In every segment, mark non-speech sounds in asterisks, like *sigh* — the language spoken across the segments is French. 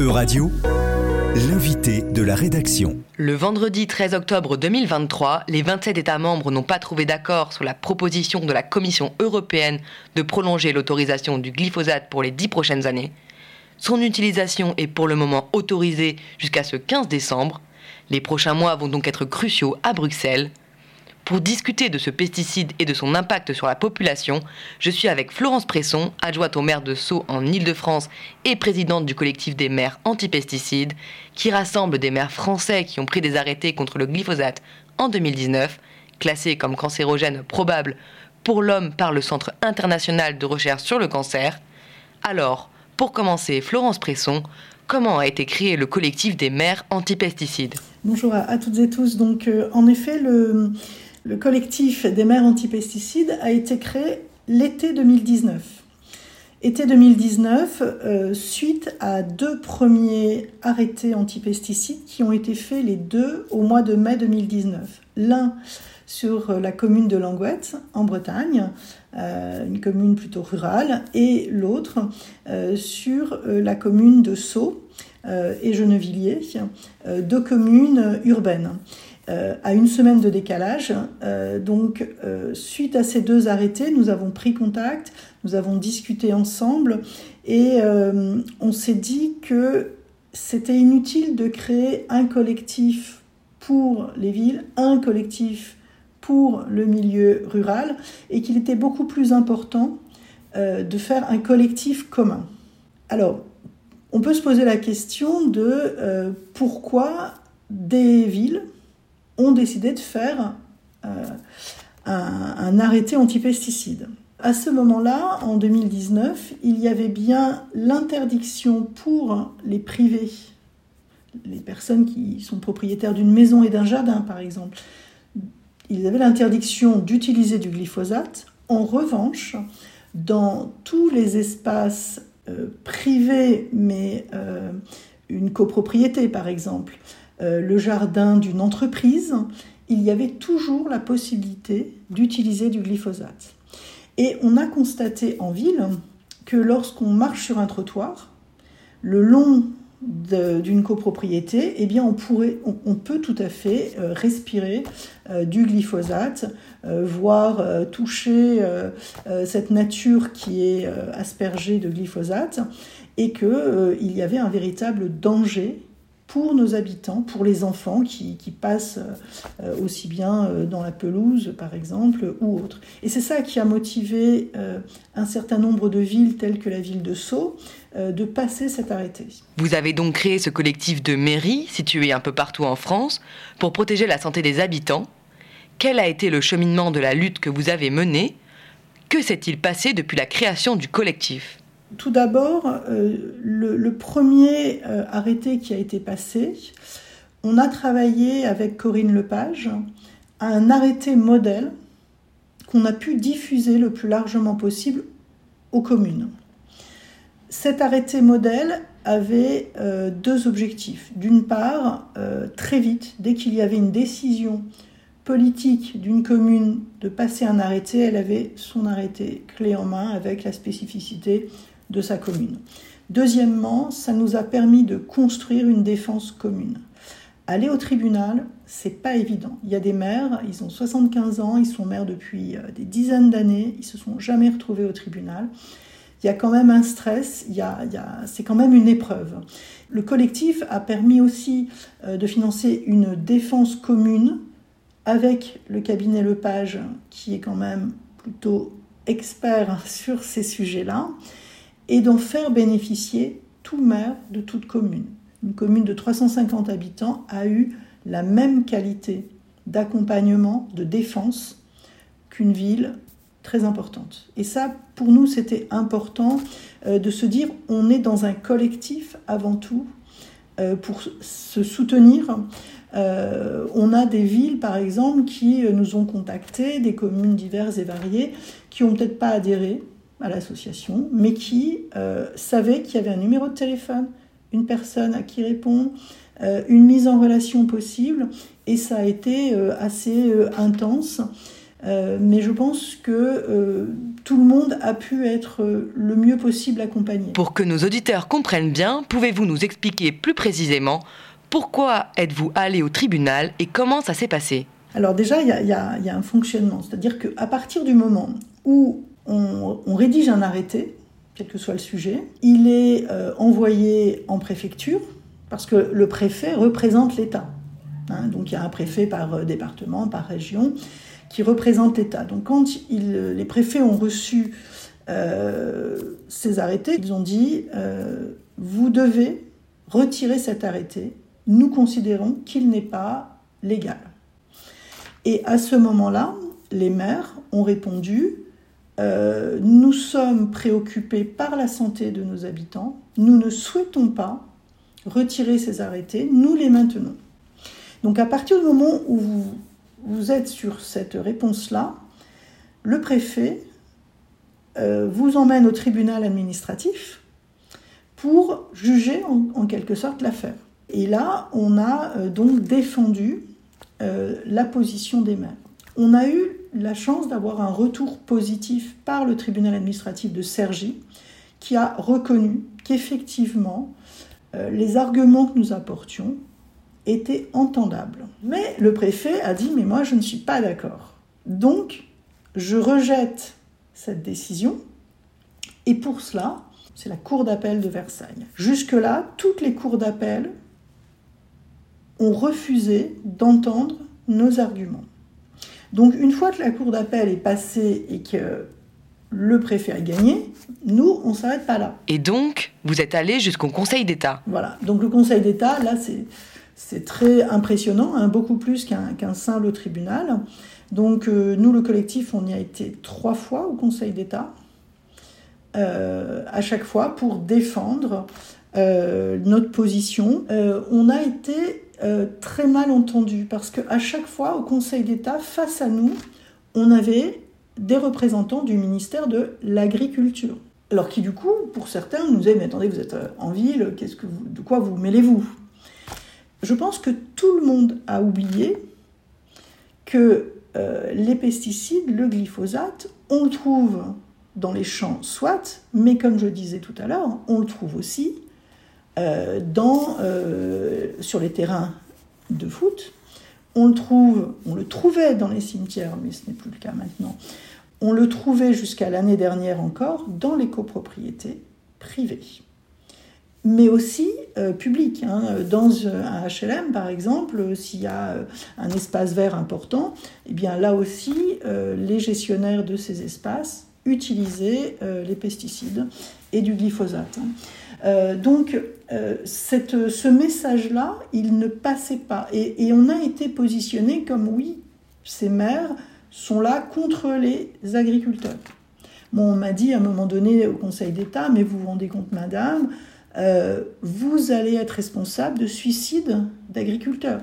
E-Radio, l'invité de la rédaction. Le vendredi 13 octobre 2023, les 27 États membres n'ont pas trouvé d'accord sur la proposition de la Commission européenne de prolonger l'autorisation du glyphosate pour les 10 prochaines années. Son utilisation est pour le moment autorisée jusqu'à ce 15 décembre. Les prochains mois vont donc être cruciaux à Bruxelles. Pour discuter de ce pesticide et de son impact sur la population, je suis avec Florence Presson, adjointe au maire de Sceaux en Ile-de-France et présidente du collectif des maires anti-pesticides, qui rassemble des maires français qui ont pris des arrêtés contre le glyphosate en 2019, classé comme cancérogène probable pour l'homme par le Centre international de recherche sur le cancer. Alors, pour commencer, Florence Presson, comment a été créé le collectif des maires anti-pesticides? Bonjour à, toutes et tous. Donc, euh, en effet, le, le collectif des maires antipesticides a été créé l'été 2019. Été 2019, euh, suite à deux premiers arrêtés antipesticides qui ont été faits les deux au mois de mai 2019. L'un sur la commune de Langouette, en Bretagne, euh, une commune plutôt rurale, et l'autre euh, sur la commune de Sceaux et Gennevilliers, deux communes urbaines. Euh, à une semaine de décalage. Euh, donc, euh, suite à ces deux arrêtés, nous avons pris contact, nous avons discuté ensemble et on s'est dit que c'était inutile de créer un collectif pour les villes, un collectif pour le milieu rural et qu'il était beaucoup plus important de faire un collectif commun. Alors, on peut se poser la question de pourquoi des villes ont décidé de faire euh, un, arrêté anti-pesticides. À ce moment-là, en 2019, il y avait bien l'interdiction pour les privés, les personnes qui sont propriétaires d'une maison et d'un jardin par exemple, ils avaient l'interdiction d'utiliser du glyphosate. En revanche, dans tous les espaces euh, privés, mais euh, une copropriété par exemple, le jardin d'une entreprise, il y avait toujours la possibilité d'utiliser du glyphosate. Et on a constaté en ville que lorsqu'on marche sur un trottoir, le long d'une copropriété, eh bien on, peut tout à fait euh, respirer euh, du glyphosate, voire toucher cette nature qui est aspergée de glyphosate, et qu'il y avait un véritable danger pour nos habitants, pour les enfants qui, passent euh, aussi bien euh, dans la pelouse, par exemple, ou autre. Et c'est ça qui a motivé euh, un certain nombre de villes, telles que la ville de Sceaux, de passer cet arrêté. Vous avez donc créé ce collectif de mairies, situé un peu partout en France, pour protéger la santé des habitants. Quel a été le cheminement de la lutte que vous avez menée? Que s'est-il passé depuis la création du collectif? Tout d'abord, euh, le, premier euh, arrêté qui a été passé, on a travaillé avec Corinne Lepage à un arrêté modèle qu'on a pu diffuser le plus largement possible aux communes. Cet arrêté modèle avait euh, deux objectifs. D'une part, très vite, dès qu'il y avait une décision politique d'une commune de passer un arrêté, elle avait son arrêté clé en main avec la spécificité de sa commune. Deuxièmement, ça nous a permis de construire une défense commune. Aller au tribunal, c'est pas évident. Il y a des maires, ils ont 75 ans, ils sont maires depuis euh, des dizaines d'années, ils se sont jamais retrouvés au tribunal. Il y a quand même un stress, il y a, c'est quand même une épreuve. Le collectif a permis aussi euh, de financer une défense commune avec le cabinet Lepage, qui est quand même plutôt expert *laughs* sur ces sujets-là et d'en faire bénéficier tout maire de toute commune. Une commune de 350 habitants a eu la même qualité d'accompagnement, de défense qu'une ville très importante. Et ça, pour nous, c'était important euh, de se dire, on est dans un collectif avant tout euh, pour se soutenir. Euh, on a des villes, par exemple, qui nous ont contactés, des communes diverses et variées, qui n'ont peut-être pas adhéré à l'association, mais qui euh, savait qu'il y avait un numéro de téléphone, une personne à qui répondre, euh, une mise en relation possible, et ça a été euh, assez intense. Euh, mais je pense que tout le monde a pu être le mieux possible accompagné. Pour que nos auditeurs comprennent bien, pouvez-vous nous expliquer plus précisément pourquoi êtes-vous allé au tribunal et comment ça s'est passé? Alors déjà, il y, y, a un fonctionnement, c'est-à-dire qu'à partir du moment où on, rédige un arrêté, quel que soit le sujet, il est envoyé en préfecture parce que le préfet représente l'État. Hein, donc il y a un préfet par département, par région qui représente l'État. Donc quand les préfets ont reçu euh, ces arrêtés, ils ont dit euh, vous devez retirer cet arrêté. Nous considérons qu'il n'est pas légal. Et à ce moment-là, les maires ont répondu euh, nous sommes préoccupés par la santé de nos habitants. Nous ne souhaitons pas retirer ces arrêtés. Nous les maintenons. Donc à partir du moment où vous êtes sur cette réponse-là, le préfet euh, vous emmène au tribunal administratif pour juger en, quelque sorte l'affaire. Et là, on a euh, donc défendu la position des maires. On a eu la chance d'avoir un retour positif par le tribunal administratif de Cergy, qui a reconnu qu'effectivement, les arguments que nous apportions était entendable. Mais le préfet a dit, mais moi je ne suis pas d'accord. Donc, je rejette cette décision. Et pour cela, c'est la Cour d'appel de Versailles. Jusque-là, toutes les cours d'appel ont refusé d'entendre nos arguments. Donc une fois que la Cour d'appel est passée et que le préfet a gagné, nous, on ne s'arrête pas là. Et donc, vous êtes allé jusqu'au Conseil d'État Voilà, donc le Conseil d'État, là, c'est c'est très impressionnant, hein, beaucoup plus qu'un simple tribunal. Donc euh, nous, le collectif, on y a été trois fois au Conseil d'État, euh, à chaque fois pour défendre euh, notre position. on a été très mal entendu parce qu'à chaque fois au Conseil d'État, face à nous, on avait des représentants du ministère de l'Agriculture. Alors qui du coup, pour certains, nous disaient, mais attendez, vous êtes en ville, qu'est-ce que de quoi vous mêlez-vous? Je pense que tout le monde a oublié que euh, les pesticides, le glyphosate, on le trouve dans les champs, soit, mais comme je disais tout à l'heure, on le trouve aussi euh, euh, sur les terrains de foot. On le trouve, on le trouvait dans les cimetières, mais ce n'est plus le cas maintenant. On le trouvait jusqu'à l'année dernière encore dans les copropriétés privées mais aussi euh, public. Hein. Dans un HLM, par exemple, s'il y a un espace vert important, eh bien là aussi, les gestionnaires de ces espaces utilisaient les pesticides et du glyphosate. Hein. donc, cette, ce message-là, il ne passait pas. Et, et, on a été positionné comme oui, ces maires sont là contre les agriculteurs. Bon, on m'a dit à un moment donné au Conseil d'État, mais vous vous rendez compte, madame, euh, vous allez être responsable de suicides d'agriculteurs.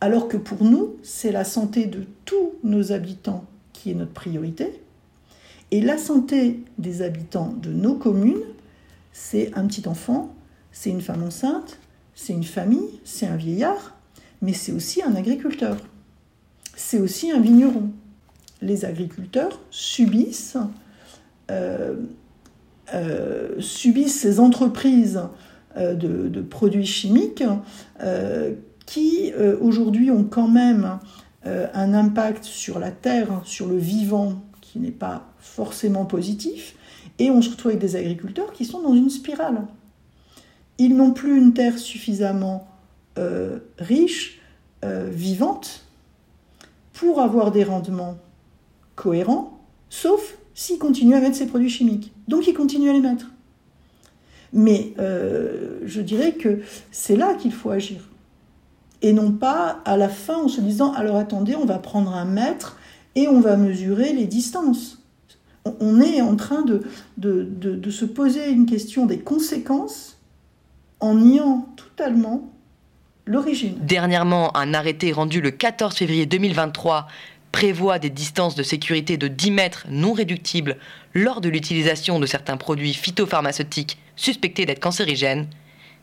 Alors que pour nous, c'est la santé de tous nos habitants qui est notre priorité. Et la santé des habitants de nos communes, c'est un petit enfant, c'est une femme enceinte, c'est une famille, c'est un vieillard, mais c'est aussi un agriculteur. C'est aussi un vigneron. Les agriculteurs subissent euh, euh, subissent ces entreprises euh, de, produits chimiques qui aujourd'hui ont quand même un impact sur la terre, sur le vivant qui n'est pas forcément positif. Et on se retrouve avec des agriculteurs qui sont dans une spirale. Ils n'ont plus une terre suffisamment riche, vivante, pour avoir des rendements cohérents, sauf s'ils continuent à mettre ces produits chimiques. Donc ils continuent à les mettre. Mais euh, je dirais que c'est là qu'il faut agir. Et non pas à la fin en se disant alors attendez, on va prendre un mètre et on va mesurer les distances. On est en train de, se poser une question des conséquences en niant totalement l'origine. Dernièrement, un arrêté rendu le 14 février 2023 prévoit des distances de sécurité de 10 mètres non réductibles lors de l'utilisation de certains produits phytopharmaceutiques suspectés d'être cancérigènes.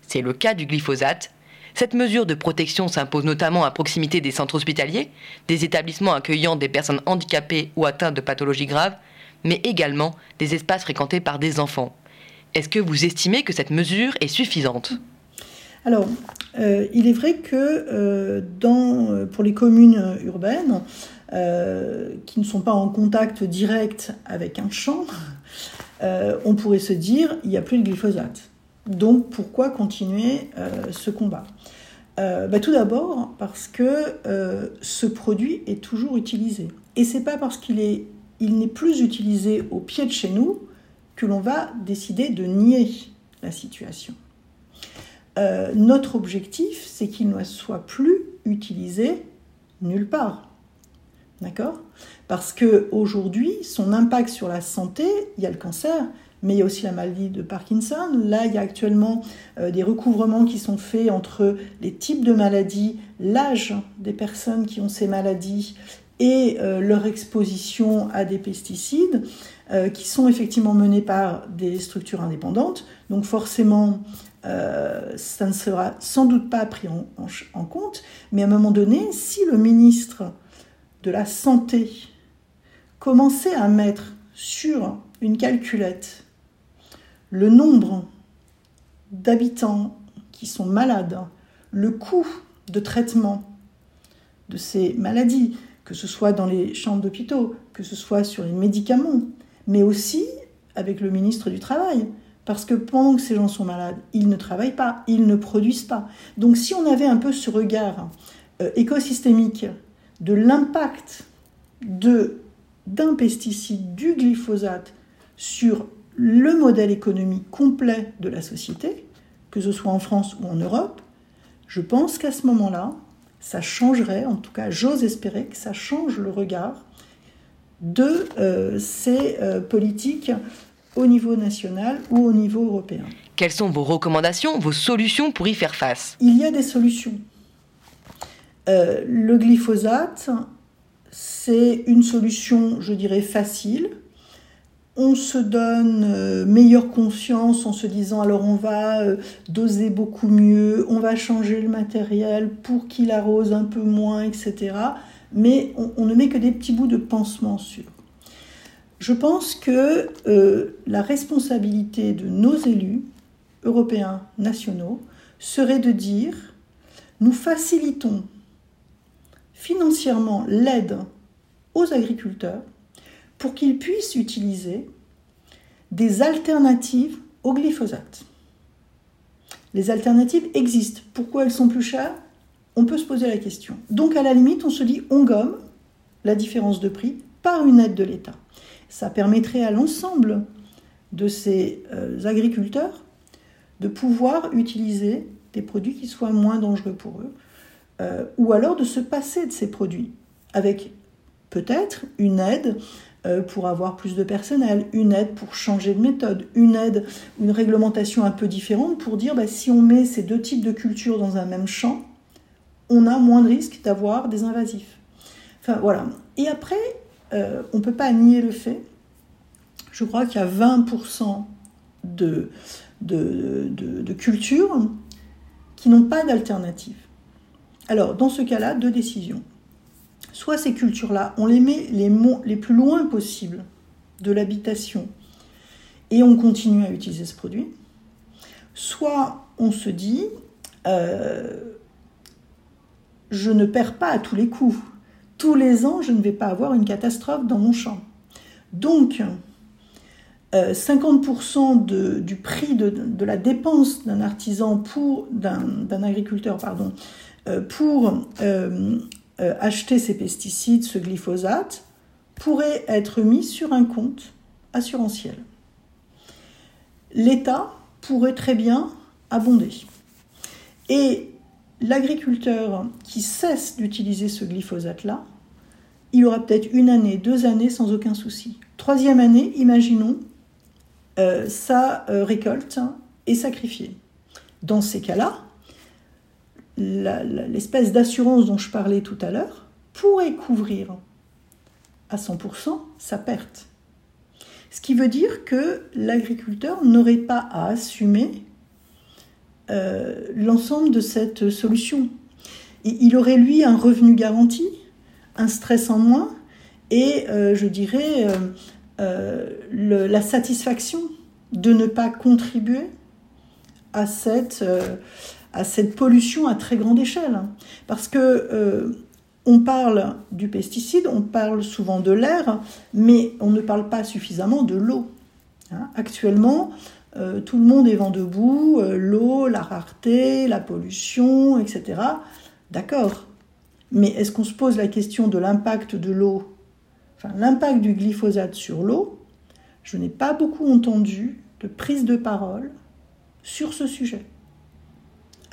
C'est le cas du glyphosate. Cette mesure de protection s'impose notamment à proximité des centres hospitaliers, des établissements accueillant des personnes handicapées ou atteintes de pathologies graves, mais également des espaces fréquentés par des enfants. Est-ce que vous estimez que cette mesure est suffisante? Alors, euh, il est vrai que euh, euh, pour les communes urbaines, qui ne sont pas en contact direct avec un champ, on pourrait se dire il n'y a plus de glyphosate. Donc pourquoi continuer ce combat? Bah, Tout d'abord parce que ce produit est toujours utilisé. Et c'est pas parce qu'il est il n'est plus utilisé au pied de chez nous que l'on va décider de nier la situation. Euh, notre objectif, c'est qu'il ne soit plus utilisé nulle part. D'accord? Parce que aujourd'hui, son impact sur la santé, il y a le cancer, mais il y a aussi la maladie de Parkinson. Là, il y a actuellement euh, des recouvrements qui sont faits entre les types de maladies, l'âge des personnes qui ont ces maladies et euh, leur exposition à des pesticides euh, qui sont effectivement menés par des structures indépendantes. Donc forcément, euh, ça ne sera sans doute pas pris en, compte, mais à un moment donné, si le ministre de la Santé commençait à mettre sur une calculette le nombre d'habitants qui sont malades, le coût de traitement de ces maladies, que ce soit dans les chambres d'hôpitaux, que ce soit sur les médicaments, mais aussi avec le ministre du Travail. Parce que pendant que ces gens sont malades, ils ne travaillent pas, ils ne produisent pas. Donc si on avait un peu ce regard euh, écosystémique de l'impact d'un pesticide, du glyphosate, sur le modèle économique complet de la société, que ce soit en France ou en Europe, je pense qu'à ce moment-là, ça changerait, en tout cas j'ose espérer que ça change le regard de euh, ces euh, politiques au niveau national ou au niveau européen. Quelles sont vos recommandations, vos solutions pour y faire face? Il y a des solutions. Euh, le glyphosate, c'est une solution, je dirais, facile, on se donne euh, meilleure conscience en se disant alors on va euh, doser beaucoup mieux, on va changer le matériel pour qu'il arrose un peu moins, etc. Mais on, ne met que des petits bouts de pansement sur. Je pense que euh, la responsabilité de nos élus, européens, nationaux, serait de dire nous facilitons financièrement l'aide aux agriculteurs pour qu'ils puissent utiliser des alternatives au glyphosate. Les alternatives existent. Pourquoi elles sont plus chères? On peut se poser la question. Donc à la limite, on se dit on gomme la différence de prix par une aide de l'État. Ça permettrait à l'ensemble de ces euh, agriculteurs de pouvoir utiliser des produits qui soient moins dangereux pour eux, euh, ou alors de se passer de ces produits, avec peut-être une aide pour avoir plus de personnel, une aide pour changer de méthode, une aide, une réglementation un peu différente pour dire bah, si on met ces deux types de cultures dans un même champ, on a moins de risques d'avoir des invasifs. Voilà. Et après, euh, on ne peut pas nier le fait, je crois qu'il y a 20% de, de, de, de cultures qui n'ont pas d'alternative. Alors, dans ce cas-là, deux décisions soit ces cultures-là, on les met les, plus loin possible de l'habitation et on continue à utiliser ce produit, soit on se dit, euh, je ne perds pas à tous les coups. Tous les ans, je ne vais pas avoir une catastrophe dans mon champ. Donc, 50% euh, du prix de, la dépense d'un artisan pour d'un agriculteur pardon euh, pour euh, acheter ces pesticides, ce glyphosate, pourrait être mis sur un compte assurantiel. L'État pourrait très bien abonder. Et l'agriculteur qui cesse d'utiliser ce glyphosate-là, il aura peut-être une année, deux années sans aucun souci. Troisième année, imaginons, euh, sa euh, récolte est sacrifiée. Dans ces cas-là, l'espèce d'assurance dont je parlais tout à l'heure pourrait couvrir à 100% sa perte. Ce qui veut dire que l'agriculteur n'aurait pas à assumer l'ensemble de cette solution. Il aurait, lui, un revenu garanti, un stress en moins, et je dirais la satisfaction de ne pas contribuer à cette, à cette pollution à très grande échelle. Parce que on parle du pesticide, on parle souvent de l'air, mais on ne parle pas suffisamment de l'eau. Hein. Actuellement, euh, tout le monde est vent debout, euh, l'eau, la rareté, la pollution, etc. D'accord. Mais est-ce qu'on se pose la question de l'impact de l'eau Enfin, l'impact du glyphosate sur l'eau, je n'ai pas beaucoup entendu de prise de parole sur ce sujet.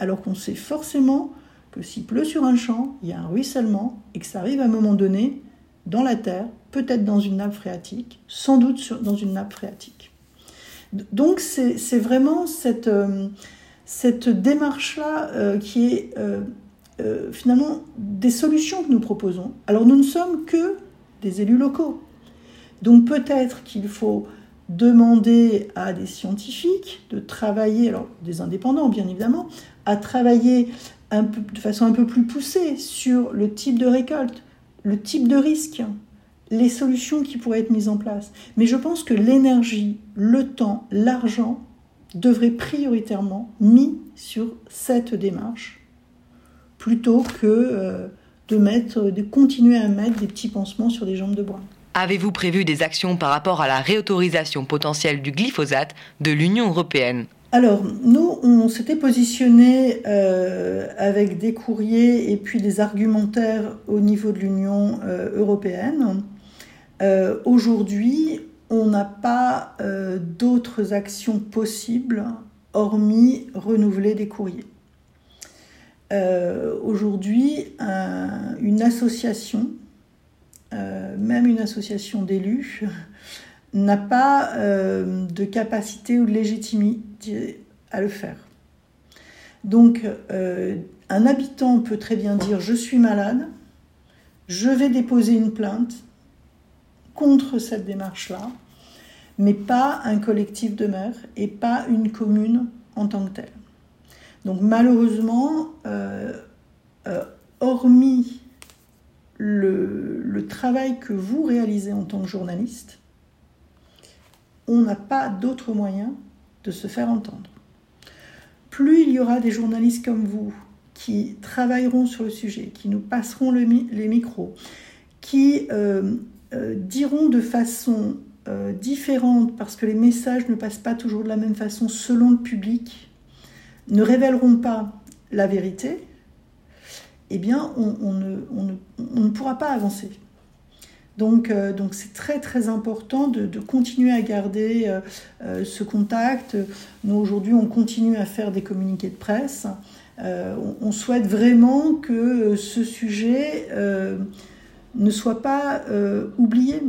Alors qu'on sait forcément que s'il pleut sur un champ, il y a un ruissellement et que ça arrive à un moment donné dans la terre, peut-être dans une nappe phréatique, sans doute dans une nappe phréatique. Donc c'est vraiment cette, euh, démarche-là euh, qui est euh, finalement des solutions que nous proposons. Alors nous ne sommes que des élus locaux. Donc peut-être qu'il faut demander à des scientifiques de travailler, alors des indépendants bien évidemment, à travailler de façon un peu plus poussée sur le type de récolte, le type de risque, les solutions qui pourraient être mises en place. Mais je pense que l'énergie, le temps, l'argent devraient prioritairement mis sur cette démarche plutôt que euh, de, mettre, de continuer à mettre des petits pansements sur des jambes de bois. Avez-vous prévu des actions par rapport à la réautorisation potentielle du glyphosate de l'Union européenne? Alors, nous, on s'était positionné euh, avec des courriers et puis des argumentaires au niveau de l'Union euh, européenne. Euh, aujourd'hui, on n'a pas d'autres actions possibles hormis renouveler des courriers. Aujourd'hui, une association, même une association d'élus, n'a pas de capacité ou de légitimité à le faire. Donc, euh, un habitant peut très bien dire je suis malade, je vais déposer une plainte contre cette démarche-là, mais pas un collectif de maires et pas une commune en tant que telle. Donc malheureusement, euh, euh, hormis le, travail que vous réalisez en tant que journaliste, on n'a pas d'autre moyen de se faire entendre. Plus il y aura des journalistes comme vous qui travailleront sur le sujet, qui nous passeront les micros, qui euh, euh, diront de façon euh, différente, parce que les messages ne passent pas toujours de la même façon selon le public, ne révéleront pas la vérité, eh bien, on ne pourra pas avancer. Euh, donc, c'est très très important de, continuer à garder euh, euh, ce contact. Nous aujourd'hui, on continue à faire des communiqués de presse. On, souhaite vraiment que ce sujet ne soit pas oublié.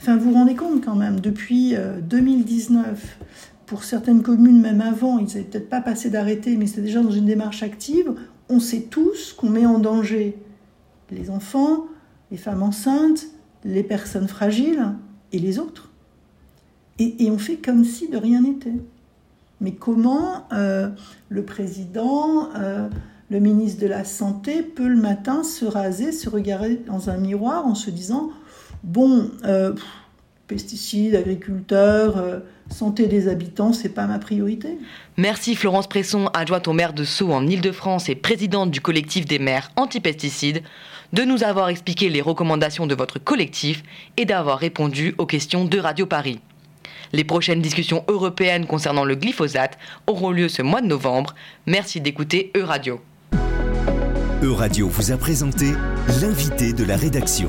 Enfin, vous vous rendez compte quand même, depuis 2019, pour certaines communes, même avant, ils n'avaient peut-être pas passé d'arrêté, mais c'était déjà dans une démarche active. On sait tous qu'on met en danger les enfants, les femmes enceintes, les personnes fragiles et les autres. Et, on fait comme si de rien n'était. Mais comment euh, le président, euh, le ministre de la Santé peut le matin se raser, se regarder dans un miroir en se disant, bon, euh, pesticides, agriculteurs, santé des habitants, c'est pas ma priorité. Merci Florence Presson, adjointe au maire de Sceaux en Ile-de-France et présidente du collectif des maires anti-pesticides de nous avoir expliqué les recommandations de votre collectif et d'avoir répondu aux questions de Radio Paris. Les prochaines discussions européennes concernant le glyphosate auront lieu ce mois de novembre. Merci d'écouter Euradio. Euradio vous a présenté l'invité de la rédaction.